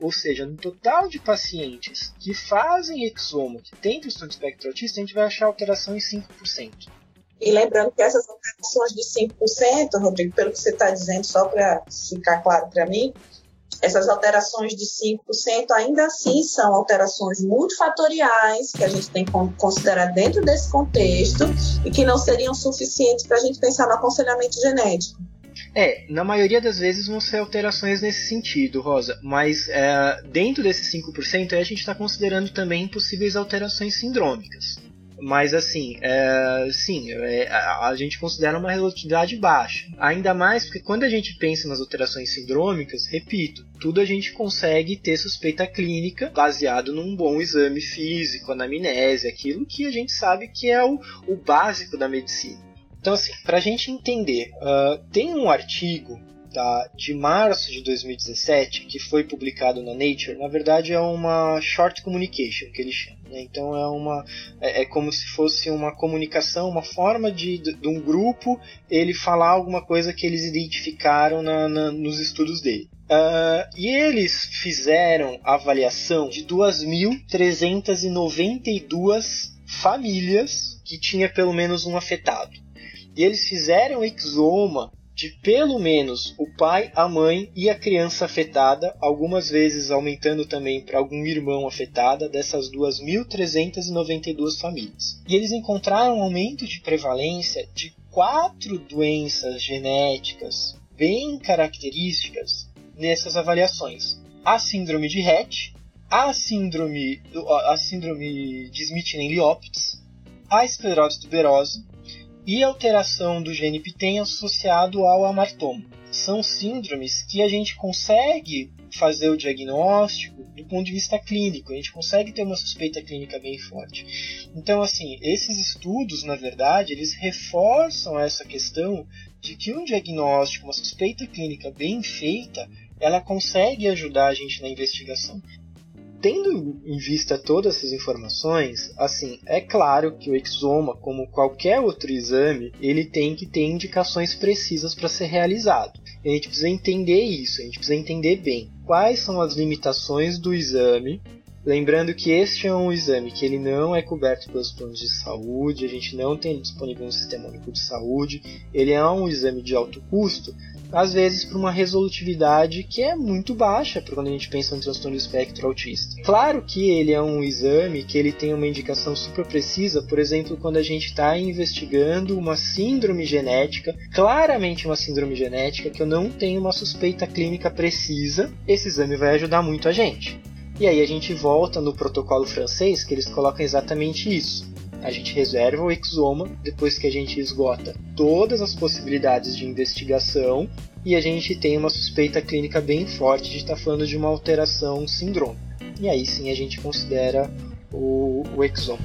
Ou seja, no total de pacientes que fazem exoma, que tem transtorno do espectro autista, a gente vai achar alteração em 5%. E lembrando que essas alterações de 5%, Rodrigo, pelo que você está dizendo, só para ficar claro para mim, essas alterações de 5% ainda assim são alterações multifatoriais que a gente tem que considerar dentro desse contexto e que não seriam suficientes para a gente pensar no aconselhamento genético. É, na maioria das vezes vão ser alterações nesse sentido, Rosa, mas é, dentro desses 5% a gente está considerando também possíveis alterações sindrômicas. Mas assim, é, sim, é, a, a, gente considera uma relatividade baixa. Ainda mais porque quando a gente pensa nas alterações sindrômicas, repito, tudo a gente consegue ter suspeita clínica baseado num bom exame físico, anamnese, aquilo que a gente sabe que é o, o básico da medicina. Então, assim, para a gente entender, uh, tem um artigo de março de 2017 que foi publicado na Nature. Na verdade, é uma short communication que eles chamam. Né? Então, é uma é, é, como se fosse uma comunicação, uma forma de, de, de, um grupo ele falar alguma coisa que eles identificaram na, na, nos estudos dele. Uh, e eles fizeram avaliação de 2.392 famílias que tinha pelo menos um afetado. E eles fizeram exoma de pelo menos o pai, a mãe e a criança afetada, algumas vezes aumentando também para algum irmão afetada dessas 2.392 famílias. E eles encontraram um aumento de prevalência de quatro doenças genéticas bem características nessas avaliações: a síndrome de Rett, a síndrome, a síndrome de Smith-Liopides, a esclerose tuberosa e alteração do gene PTEN associado ao amartoma. São síndromes que a gente consegue fazer o diagnóstico do ponto de vista clínico, a gente consegue ter uma suspeita clínica bem forte. Então, assim, esses estudos, na verdade, eles reforçam essa questão de que um diagnóstico, uma suspeita clínica bem feita, ela consegue ajudar a gente na investigação tendo em vista todas essas informações, assim, é claro que o exoma, como qualquer outro exame, ele tem que ter indicações precisas para ser realizado. E a gente precisa entender isso, a gente precisa entender bem quais são as limitações do exame. Lembrando que este é um exame que ele não é coberto pelos planos de saúde, a gente não tem disponível no Sistema Único de Saúde, ele é um exame de alto custo, às vezes por uma resolutividade que é muito baixa para quando a gente pensa no transtorno do espectro autista. Claro que ele é um exame que ele tem uma indicação super precisa, por exemplo, quando a gente está investigando uma síndrome genética, claramente uma síndrome genética que eu não tenho uma suspeita clínica precisa, esse exame vai ajudar muito a gente. E aí a gente volta no protocolo francês que eles colocam exatamente isso a gente reserva o exoma depois que a gente esgota todas as possibilidades de investigação e a gente tem uma suspeita clínica bem forte de estar tá falando de uma alteração sindrômica. E aí sim a gente considera o, o exoma.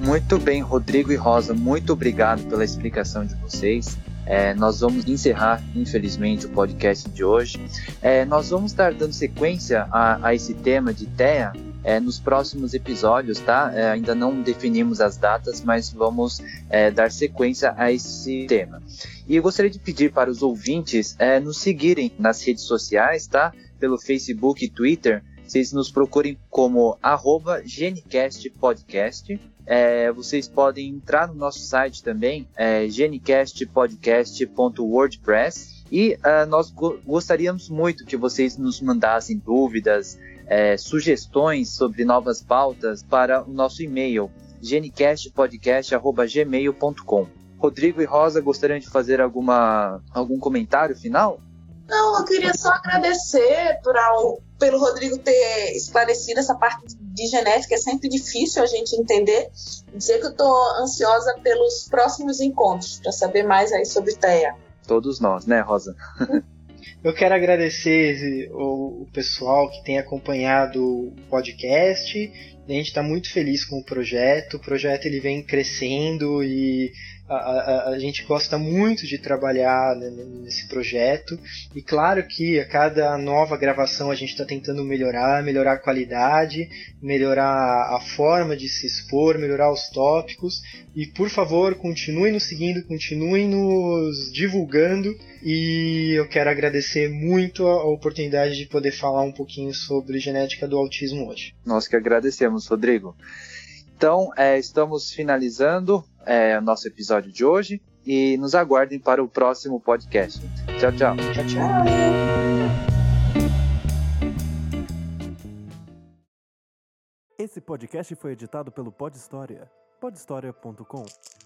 Muito bem, Rodrigo e Rosa, muito obrigado pela explicação de vocês. É, nós vamos encerrar, infelizmente, o podcast de hoje. É, nós vamos estar dando sequência a, a esse tema de TEA é, nos próximos episódios, tá? É, ainda não definimos as datas, mas vamos é, dar sequência a esse tema. E eu gostaria de pedir para os ouvintes é, nos seguirem nas redes sociais, tá? Pelo Facebook e Twitter. Vocês nos procurem como arroba GeneCastPodcast. É, vocês podem entrar no nosso site também, é, genicastpodcast.wordpress. E uh, nós go gostaríamos muito que vocês nos mandassem dúvidas, é, sugestões sobre novas pautas para o nosso e-mail genicastpodcast.gmail.com Rodrigo e Rosa gostariam de fazer alguma, algum comentário final? Não, eu queria só agradecer pelo Rodrigo ter esclarecido essa parte de genética. É sempre difícil a gente entender. Dizer que eu estou ansiosa pelos próximos encontros, para saber mais aí sobre TEA. Todos nós, né, Rosa? Eu quero agradecer o, o pessoal que tem acompanhado o podcast. A gente está muito feliz com o projeto. O projeto ele vem crescendo e a, a, a, gente gosta muito de trabalhar nesse projeto e claro que a cada nova gravação a gente está tentando melhorar, melhorar a qualidade, melhorar a forma de se expor, melhorar os tópicos e por favor continuem nos seguindo, continuem nos divulgando e eu quero agradecer muito a oportunidade de poder falar um pouquinho sobre genética do autismo hoje. Nós que agradecemos, Rodrigo. Então, é, estamos finalizando é, o nosso episódio de hoje. e nos aguardem para o próximo podcast. Tchau, tchau. Tchau, tchau. Esse podcast foi editado pelo Pod História. podhistoria.com.